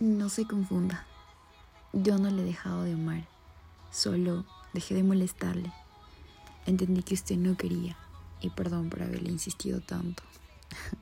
No se confunda. Yo no le he dejado de amar. Solo dejé de molestarle. Entendí que usted no quería. Y perdón por haberle insistido tanto.